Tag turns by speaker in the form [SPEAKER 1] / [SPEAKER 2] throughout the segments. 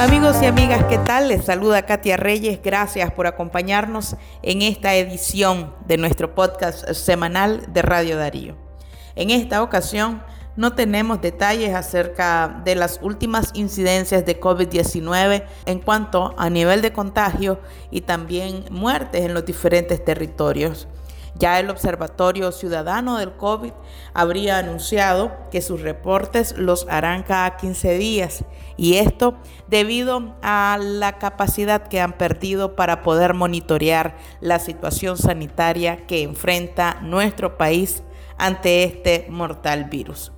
[SPEAKER 1] Amigos y amigas, ¿qué tal? Les saluda Katia Reyes. Gracias por acompañarnos en esta edición de nuestro podcast semanal de Radio Darío. En esta ocasión no tenemos detalles acerca de las últimas incidencias de COVID-19 en cuanto a nivel de contagio y también muertes en los diferentes territorios. Ya el Observatorio Ciudadano del COVID habría anunciado que sus reportes los harán cada 15 días y esto debido a la capacidad que han perdido para poder monitorear la situación sanitaria que enfrenta nuestro país ante este mortal virus.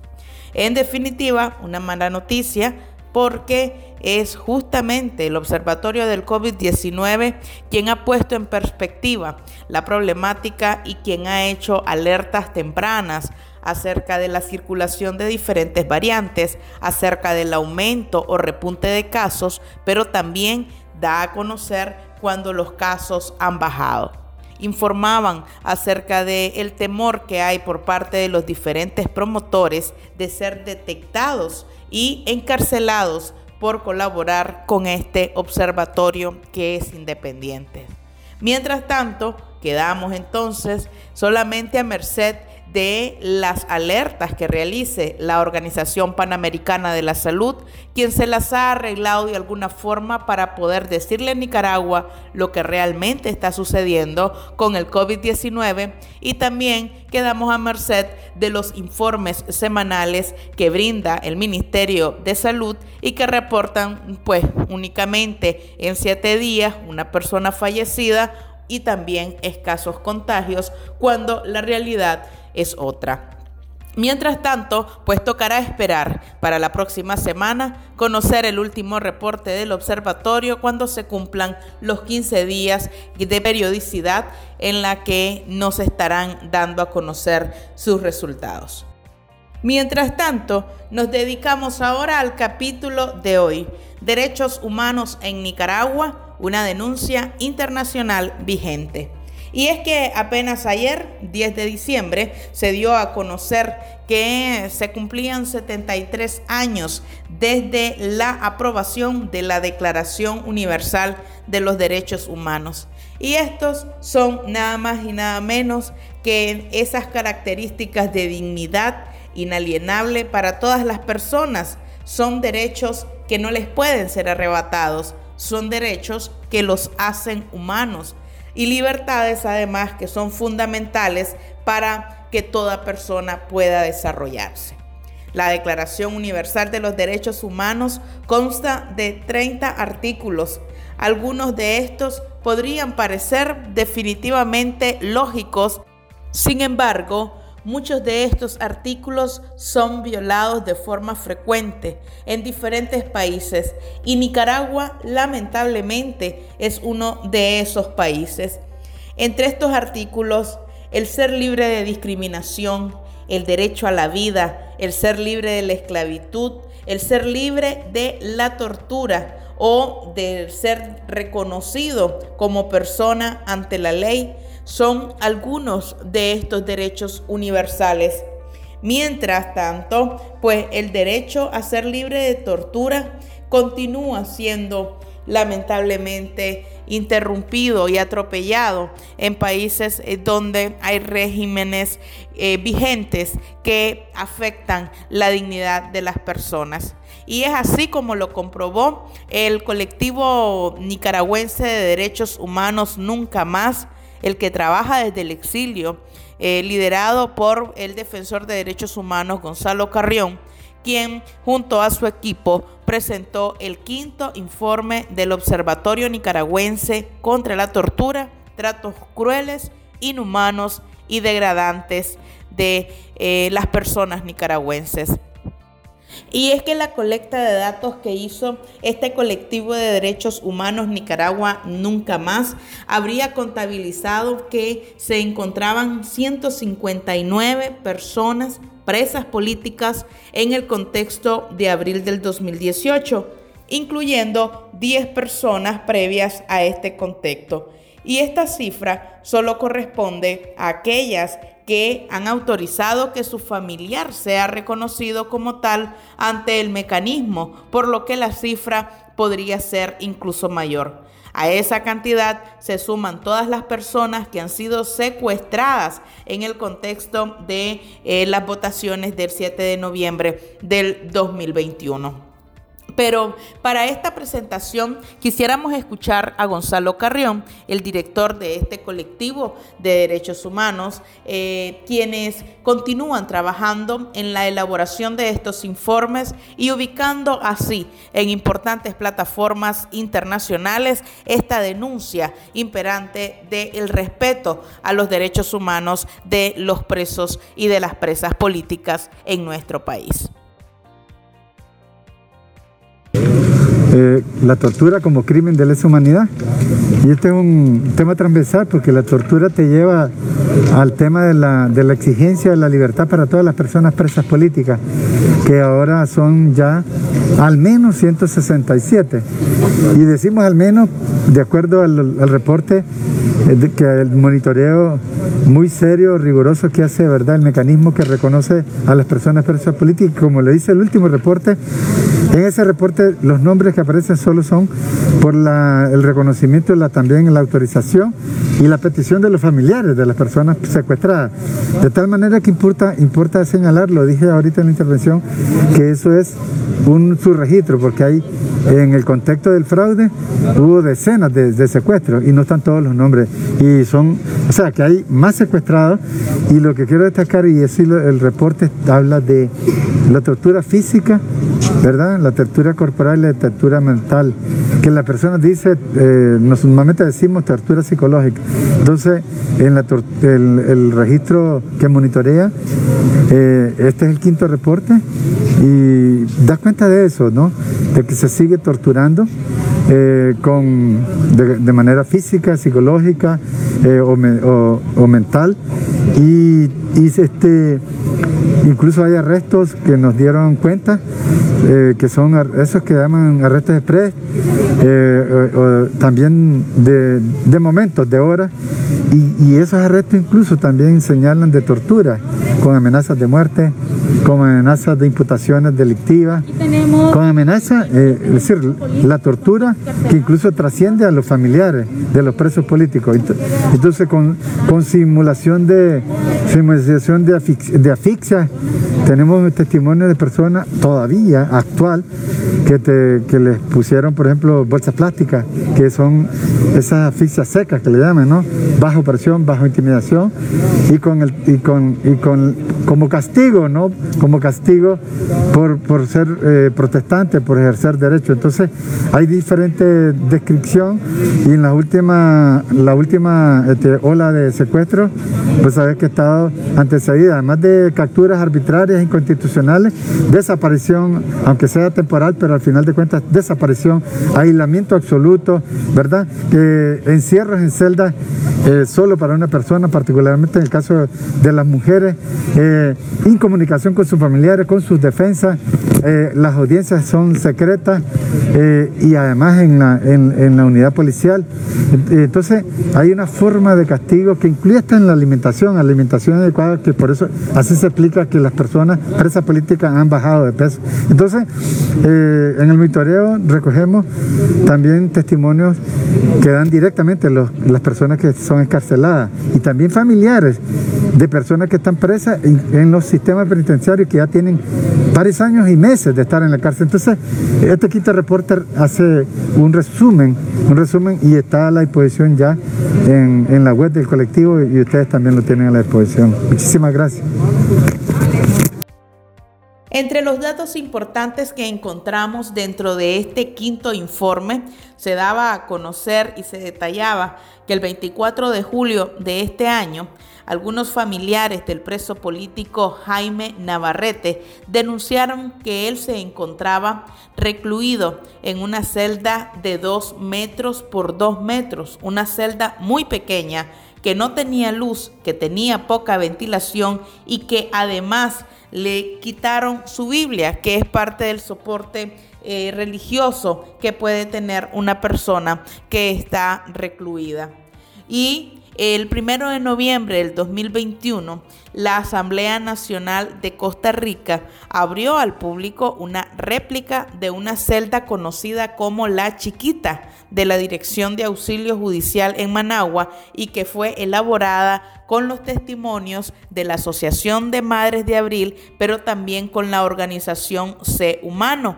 [SPEAKER 1] En definitiva, una mala noticia porque es justamente el Observatorio del COVID-19 quien ha puesto en perspectiva la problemática y quien ha hecho alertas tempranas acerca de la circulación de diferentes variantes, acerca del aumento o repunte de casos, pero también da a conocer cuando los casos han bajado. Informaban acerca del el temor que hay por parte de los diferentes promotores de ser detectados y encarcelados por colaborar con este observatorio que es independiente. Mientras tanto, quedamos entonces solamente a merced de las alertas que realice la Organización Panamericana de la Salud, quien se las ha arreglado de alguna forma para poder decirle a Nicaragua lo que realmente está sucediendo con el COVID-19 y también quedamos a merced de los informes semanales que brinda el Ministerio de Salud y que reportan pues únicamente en siete días una persona fallecida y también escasos contagios cuando la realidad es otra. Mientras tanto, pues tocará esperar para la próxima semana conocer el último reporte del observatorio cuando se cumplan los 15 días de periodicidad en la que nos estarán dando a conocer sus resultados. Mientras tanto, nos dedicamos ahora al capítulo de hoy, Derechos Humanos en Nicaragua, una denuncia internacional vigente. Y es que apenas ayer, 10 de diciembre, se dio a conocer que se cumplían 73 años desde la aprobación de la Declaración Universal de los Derechos Humanos. Y estos son nada más y nada menos que esas características de dignidad inalienable para todas las personas. Son derechos que no les pueden ser arrebatados, son derechos que los hacen humanos y libertades además que son fundamentales para que toda persona pueda desarrollarse. La Declaración Universal de los Derechos Humanos consta de 30 artículos. Algunos de estos podrían parecer definitivamente lógicos, sin embargo, Muchos de estos artículos son violados de forma frecuente en diferentes países y Nicaragua lamentablemente es uno de esos países. Entre estos artículos, el ser libre de discriminación, el derecho a la vida, el ser libre de la esclavitud, el ser libre de la tortura o de ser reconocido como persona ante la ley, son algunos de estos derechos universales. Mientras tanto, pues el derecho a ser libre de tortura continúa siendo lamentablemente interrumpido y atropellado en países eh, donde hay regímenes eh, vigentes que afectan la dignidad de las personas. Y es así como lo comprobó el colectivo nicaragüense de derechos humanos Nunca Más, el que trabaja desde el exilio, eh, liderado por el defensor de derechos humanos Gonzalo Carrión, quien junto a su equipo presentó el quinto informe del Observatorio Nicaragüense contra la Tortura, Tratos Crueles, Inhumanos y Degradantes de eh, las personas nicaragüenses. Y es que la colecta de datos que hizo este colectivo de derechos humanos Nicaragua Nunca Más habría contabilizado que se encontraban 159 personas presas políticas en el contexto de abril del 2018, incluyendo 10 personas previas a este contexto. Y esta cifra solo corresponde a aquellas que han autorizado que su familiar sea reconocido como tal ante el mecanismo, por lo que la cifra podría ser incluso mayor. A esa cantidad se suman todas las personas que han sido secuestradas en el contexto de eh, las votaciones del 7 de noviembre del 2021. Pero para esta presentación quisiéramos escuchar a Gonzalo Carrión, el director de este colectivo de derechos humanos, eh, quienes continúan trabajando en la elaboración de estos informes y ubicando así en importantes plataformas internacionales esta denuncia imperante del respeto a los derechos humanos de los presos y de las presas políticas en nuestro país.
[SPEAKER 2] Eh, la tortura como crimen de lesa humanidad. Y este es un tema transversal porque la tortura te lleva al tema de la, exigencia de la libertad para todas las personas presas políticas, que ahora son ya al menos 167. Y decimos al menos, de acuerdo al, al reporte, eh, que el monitoreo muy serio, riguroso que hace, ¿verdad? El mecanismo que reconoce a las personas presas políticas, como lo dice el último reporte, en ese reporte los nombres que aparecen solo son por el reconocimiento, la, también la autorización y la petición de los familiares de las personas secuestradas. De tal manera que importa, importa señalar, lo dije ahorita en la intervención, que eso es un subregistro, porque hay en el contexto del fraude hubo decenas de, secuestros y no están todos los nombres. Y son, o sea, que hay más secuestrados y lo que quiero destacar, y así el reporte habla de la tortura física, ¿verdad? La tortura corporal y la tortura mental. Que la persona dice, eh, normalmente decimos tortura psicológica. Entonces, en la el, registro que monitorea, eh, este es el quinto reporte y da cuenta de eso, ¿no? De que se sigue torturando eh, con, de, manera física, psicológica o, mental. Y, y este, incluso hay arrestos que nos dieron cuenta eh, que son esos que llaman arrestos express, eh, también de, de, momentos, de horas, y, y, esos arrestos incluso también señalan de tortura, con amenazas de muerte, con amenazas de imputaciones delictivas, con amenazas, eh, es decir, la tortura que incluso trasciende a los familiares de los presos políticos. Entonces, con, con simulación de simulación de, de asfixia, tenemos testimonio de personas todavía actual que, te, les pusieron, por ejemplo, bolsas plásticas, que son esas asfixias secas que le llaman, ¿no? Bajo presión, bajo intimidación y con el y con y con como castigo, ¿no? Como castigo por, por ser eh, protestante, por ejercer derecho. Entonces, hay diferentes descripción y en la última la última este, ola de secuestro, pues sabes que ha estado antecedida, además de capturas arbitrarias inconstitucionales, desaparición, aunque sea temporal, pero al final de cuentas desaparición, aislamiento absoluto, ¿verdad? Encierros en celdas eh, solo para una persona, particularmente en el caso de las mujeres, eh, incomunicación con sus familiares, con sus defensas, eh, las audiencias son secretas y además en la, en, la unidad policial. Entonces hay una forma de castigo que incluye hasta en la alimentación, alimentación adecuada, que por eso así se explica que las personas presas políticas han bajado de peso. Entonces, en el monitoreo recogemos también testimonios que dan directamente las personas que son encarceladas y también familiares de personas que están presas en, los sistemas penitenciarios que ya tienen varios años y meses de estar en la cárcel. Entonces, este quinto reporter hace un resumen, un resumen y está a la disposición ya en, en la web del colectivo y ustedes también lo tienen a la disposición. Muchísimas gracias.
[SPEAKER 1] Entre los datos importantes que encontramos dentro de este quinto informe, se daba a conocer y se detallaba que el 24 de julio de este año, algunos familiares del preso político Jaime Navarrete denunciaron que él se encontraba recluido en una celda de 2 metros por 2 metros, una celda muy pequeña que no tenía luz, que tenía poca ventilación y que además le quitaron su Biblia, que es parte del soporte eh, religioso que puede tener una persona que está recluida. Y El primero de noviembre del 2021, la Asamblea Nacional de Costa Rica abrió al público una réplica de una celda conocida como La Chiquita de la Dirección de Auxilio Judicial en Managua y que fue elaborada con los testimonios de la Asociación de Madres de Abril, pero también con la organización C Humano.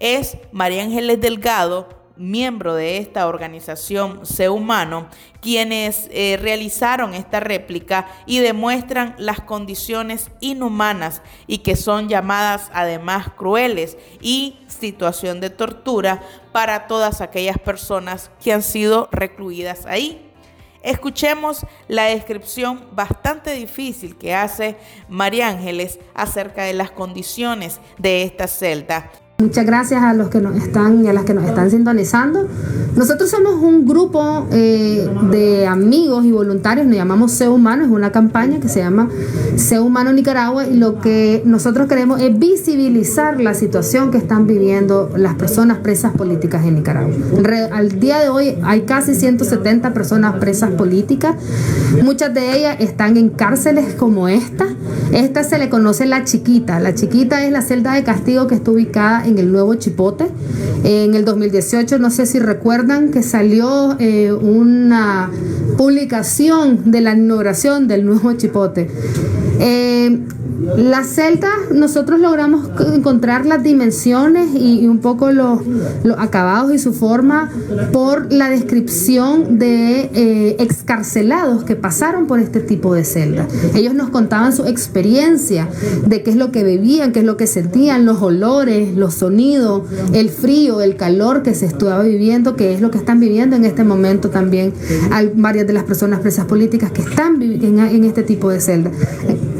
[SPEAKER 1] Es María Ángeles Delgado, miembro de esta organización C Humano, quienes eh, realizaron esta réplica y demuestran las condiciones inhumanas y que son llamadas además crueles y situación de tortura para todas aquellas personas que han sido recluidas ahí. Escuchemos la descripción bastante difícil que hace María Ángeles acerca de las condiciones de esta celda
[SPEAKER 3] Muchas gracias a los que nos están y a las que nos están sintonizando. Nosotros somos un grupo eh, de amigos y voluntarios, nos llamamos Sé Humano, es una campaña que se llama Sé Humano Nicaragua y lo que nosotros queremos es visibilizar la situación que están viviendo las personas presas políticas en Nicaragua. al día de hoy hay casi 170 personas presas políticas, muchas de ellas están en cárceles como esta. Esta se le conoce la chiquita, la chiquita es la celda de castigo que está ubicada en el nuevo Chipote. En el 2018, no sé si recuerdan que salió eh, una publicación de la inauguración del nuevo Chipote. Eh, la celda, nosotros logramos encontrar las dimensiones y, un poco los, acabados y su forma por la descripción de eh, excarcelados que pasaron por este tipo de celda. Ellos nos contaban su experiencia de qué es lo que bebían, qué es lo que sentían, los olores, los sonidos, el frío, el calor que se estaba viviendo, que es lo que están viviendo en este momento también hay varias de las personas presas políticas que están en, en este tipo de celda.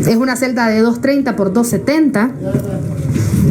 [SPEAKER 3] Es una celda de 230 por 270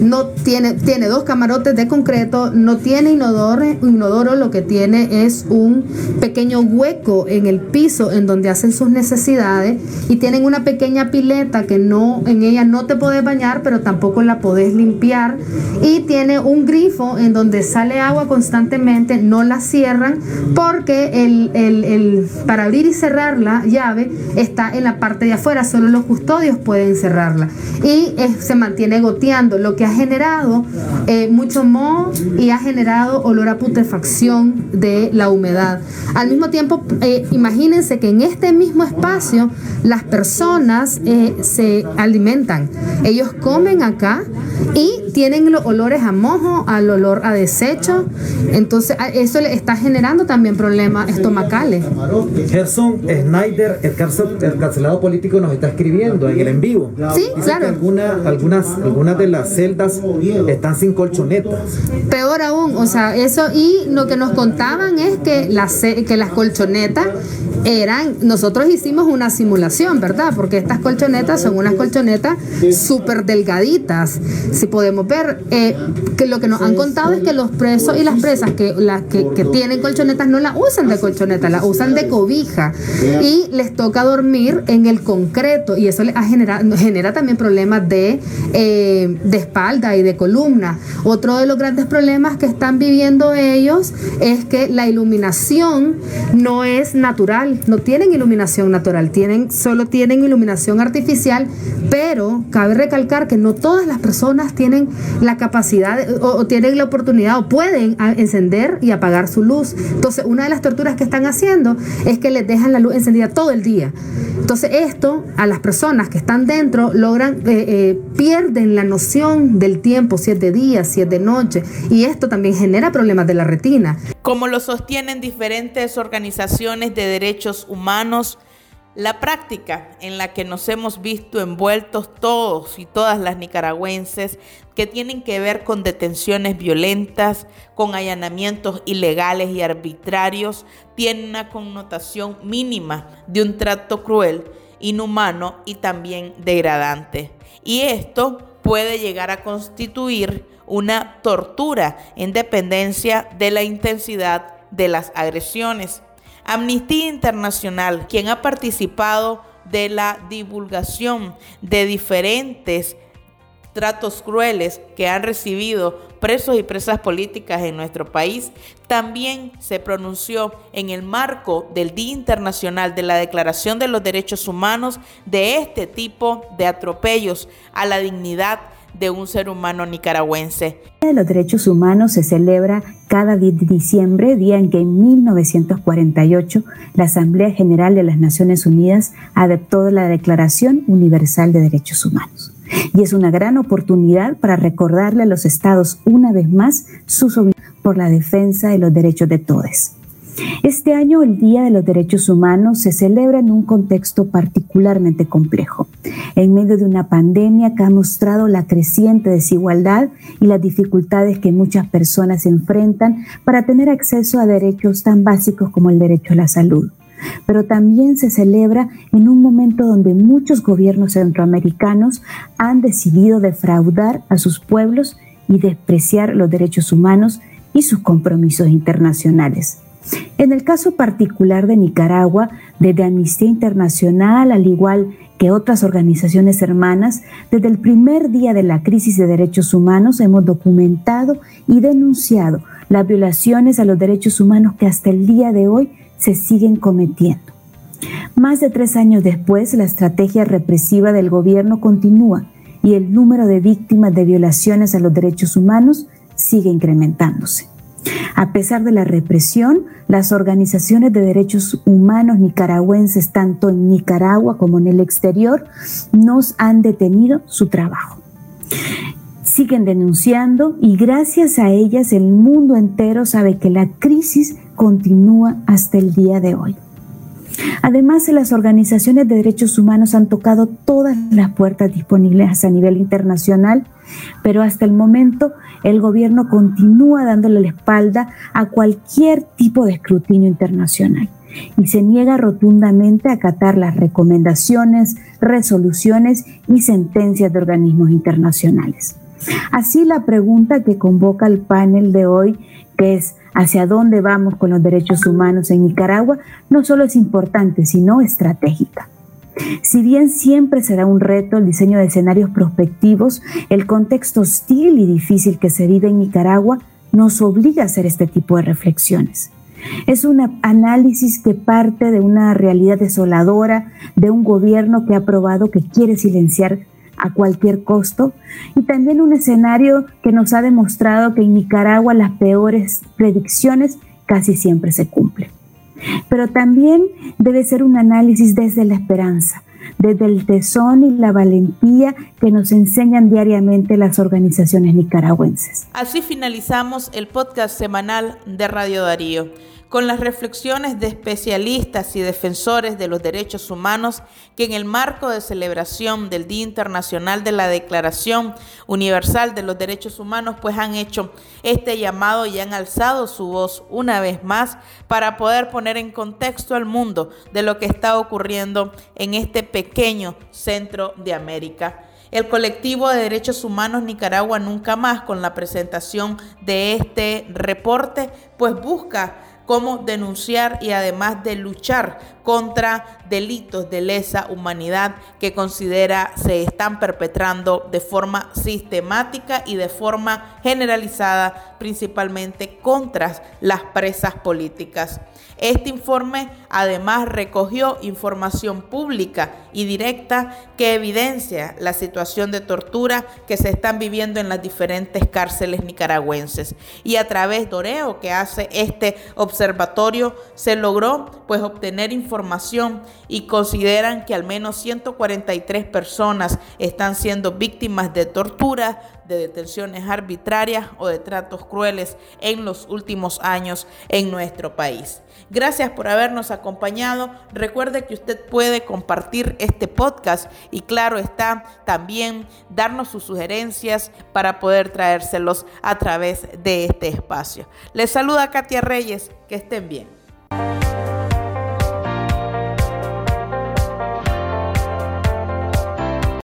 [SPEAKER 3] no tiene, tiene dos camarotes de concreto, no tiene inodoro, inodoro, lo que tiene es un pequeño hueco en el piso en donde hacen sus necesidades y tienen una pequeña pileta que no, en ella no te puedes bañar, pero tampoco la podés limpiar. Y tiene un grifo en donde sale agua constantemente, no la cierran porque el, el, para abrir y cerrar la llave está en la parte de afuera, solo los custodios pueden cerrarla. Y se mantiene goteando, lo que generado eh, mucho moho y ha generado olor a putrefacción de la humedad. Al mismo tiempo, eh, imagínense que en este mismo espacio las personas eh, se alimentan. Ellos comen acá y tienen los olores a mojo, al olor a desecho. Entonces, eso le está generando también problemas estomacales.
[SPEAKER 4] Gerson Schneider, el, carcelado político, nos está escribiendo en el en vivo.
[SPEAKER 3] Sí, claro.
[SPEAKER 4] algunas, algunas de las están sin colchonetas.
[SPEAKER 3] Peor aún, o sea, eso y lo que nos contaban es que las, que las colchonetas eran, nosotros hicimos una simulación, ¿verdad? Porque estas colchonetas son unas colchonetas súper delgaditas. Si podemos ver, eh, que lo que nos han contado es que los presos y las presas que, las que, tienen colchonetas no la usan de colchoneta, la usan de cobija. Y les toca dormir en el concreto y eso les ha generado, genera también problemas de, eh, de y de columna. Otro de los grandes problemas que están viviendo ellos es que la iluminación no es natural no tienen iluminación natural, tienen, solo tienen iluminación artificial, pero cabe recalcar que no todas las personas tienen la capacidad o, tienen la oportunidad o pueden encender y apagar su luz. Entonces, una de las torturas que están haciendo es que les dejan la luz encendida todo el día. Entonces, esto a las personas que están dentro logran, eh, eh, pierden la noción del tiempo, si es de día, y esto también genera problemas de la retina.
[SPEAKER 1] Como lo sostienen diferentes organizaciones de derechos humanos, la práctica en la que nos hemos visto envueltos todos y todas las nicaragüenses que tienen que ver con detenciones violentas, con allanamientos ilegales y arbitrarios, tiene una connotación mínima de un trato cruel, inhumano y también degradante. Y esto puede llegar a constituir una tortura en dependencia de la intensidad de las agresiones. Amnistía Internacional, quien ha participado de la divulgación de diferentes tratos crueles que han recibido presos y presas políticas en nuestro país, también se pronunció en el marco del Día Internacional de la Declaración de los Derechos Humanos de este tipo de atropellos a la dignidad de un ser humano nicaragüense.
[SPEAKER 5] El Día de los Derechos Humanos se celebra cada 10 de diciembre, día en que en 1948 la Asamblea General de las Naciones Unidas adoptó la Declaración Universal de Derechos Humanos. Y es una gran oportunidad para recordarle a los estados una vez más su obligaciones por la defensa de los derechos de todos. Este año el Día de los Derechos Humanos se celebra en un contexto particularmente complejo, en medio de una pandemia que ha mostrado la creciente desigualdad y las dificultades que muchas personas enfrentan para tener acceso a derechos tan básicos como el derecho a la salud pero también se celebra en un momento donde muchos gobiernos centroamericanos han decidido defraudar a sus pueblos y despreciar los derechos humanos y sus compromisos internacionales. En el caso particular de Nicaragua, desde Amnistía Internacional, al igual que otras organizaciones hermanas, desde el primer día de la crisis de derechos humanos hemos documentado y denunciado las violaciones a los derechos humanos que hasta el día de hoy se siguen cometiendo. Más de tres años después, la estrategia represiva del gobierno continúa y el número de víctimas de violaciones a los derechos humanos sigue incrementándose. A pesar de la represión, las organizaciones de derechos humanos nicaragüenses, tanto en Nicaragua como en el exterior, nos han detenido su trabajo. Siguen denunciando y gracias a ellas el mundo entero sabe que la crisis continúa hasta el día de hoy. Además, las organizaciones de derechos humanos han tocado todas las puertas disponibles a nivel internacional, pero hasta el momento el gobierno continúa dándole la espalda a cualquier tipo de escrutinio internacional y se niega rotundamente a acatar las recomendaciones, resoluciones y sentencias de organismos internacionales. Así la pregunta que convoca el panel de hoy, es hacia dónde vamos con los derechos humanos en Nicaragua, no solo es importante, sino estratégica. Si bien siempre será un reto el diseño de escenarios prospectivos, el contexto hostil y difícil que se vive en Nicaragua nos obliga a hacer este tipo de reflexiones. Es un análisis que parte de una realidad desoladora, de un gobierno que ha probado que quiere silenciar a cualquier costo y también un escenario que nos ha demostrado que en Nicaragua las peores predicciones casi siempre se cumplen. Pero también debe ser un análisis desde la esperanza, desde el tesón y la valentía que nos enseñan diariamente las organizaciones nicaragüenses.
[SPEAKER 1] Así finalizamos el podcast semanal de Radio Darío con las reflexiones de especialistas y defensores de los derechos humanos que en el marco de celebración del Día Internacional de la Declaración Universal de los Derechos Humanos pues han hecho este llamado y han alzado su voz una vez más para poder poner en contexto al mundo de lo que está ocurriendo en este pequeño centro de América. El colectivo de derechos humanos Nicaragua Nunca Más, con la presentación de este reporte, pues busca cómo denunciar y además de luchar contra delitos de lesa humanidad que considera se están perpetrando de forma sistemática y de forma generalizada, principalmente contra las presas políticas. Este informe además recogió información pública y directa que evidencia la situación de tortura que se están viviendo en las diferentes cárceles nicaragüenses. Y a través de Oreo que hace este observatorio se logró pues obtener información y consideran que al menos 143 personas están siendo víctimas de tortura, de detenciones arbitrarias o de tratos crueles en los últimos años en nuestro país. Gracias por habernos acompañado. Recuerde que usted puede compartir este podcast y claro está también darnos sus sugerencias para poder traérselos a través de este espacio. Les saluda Katia Reyes. Que estén bien.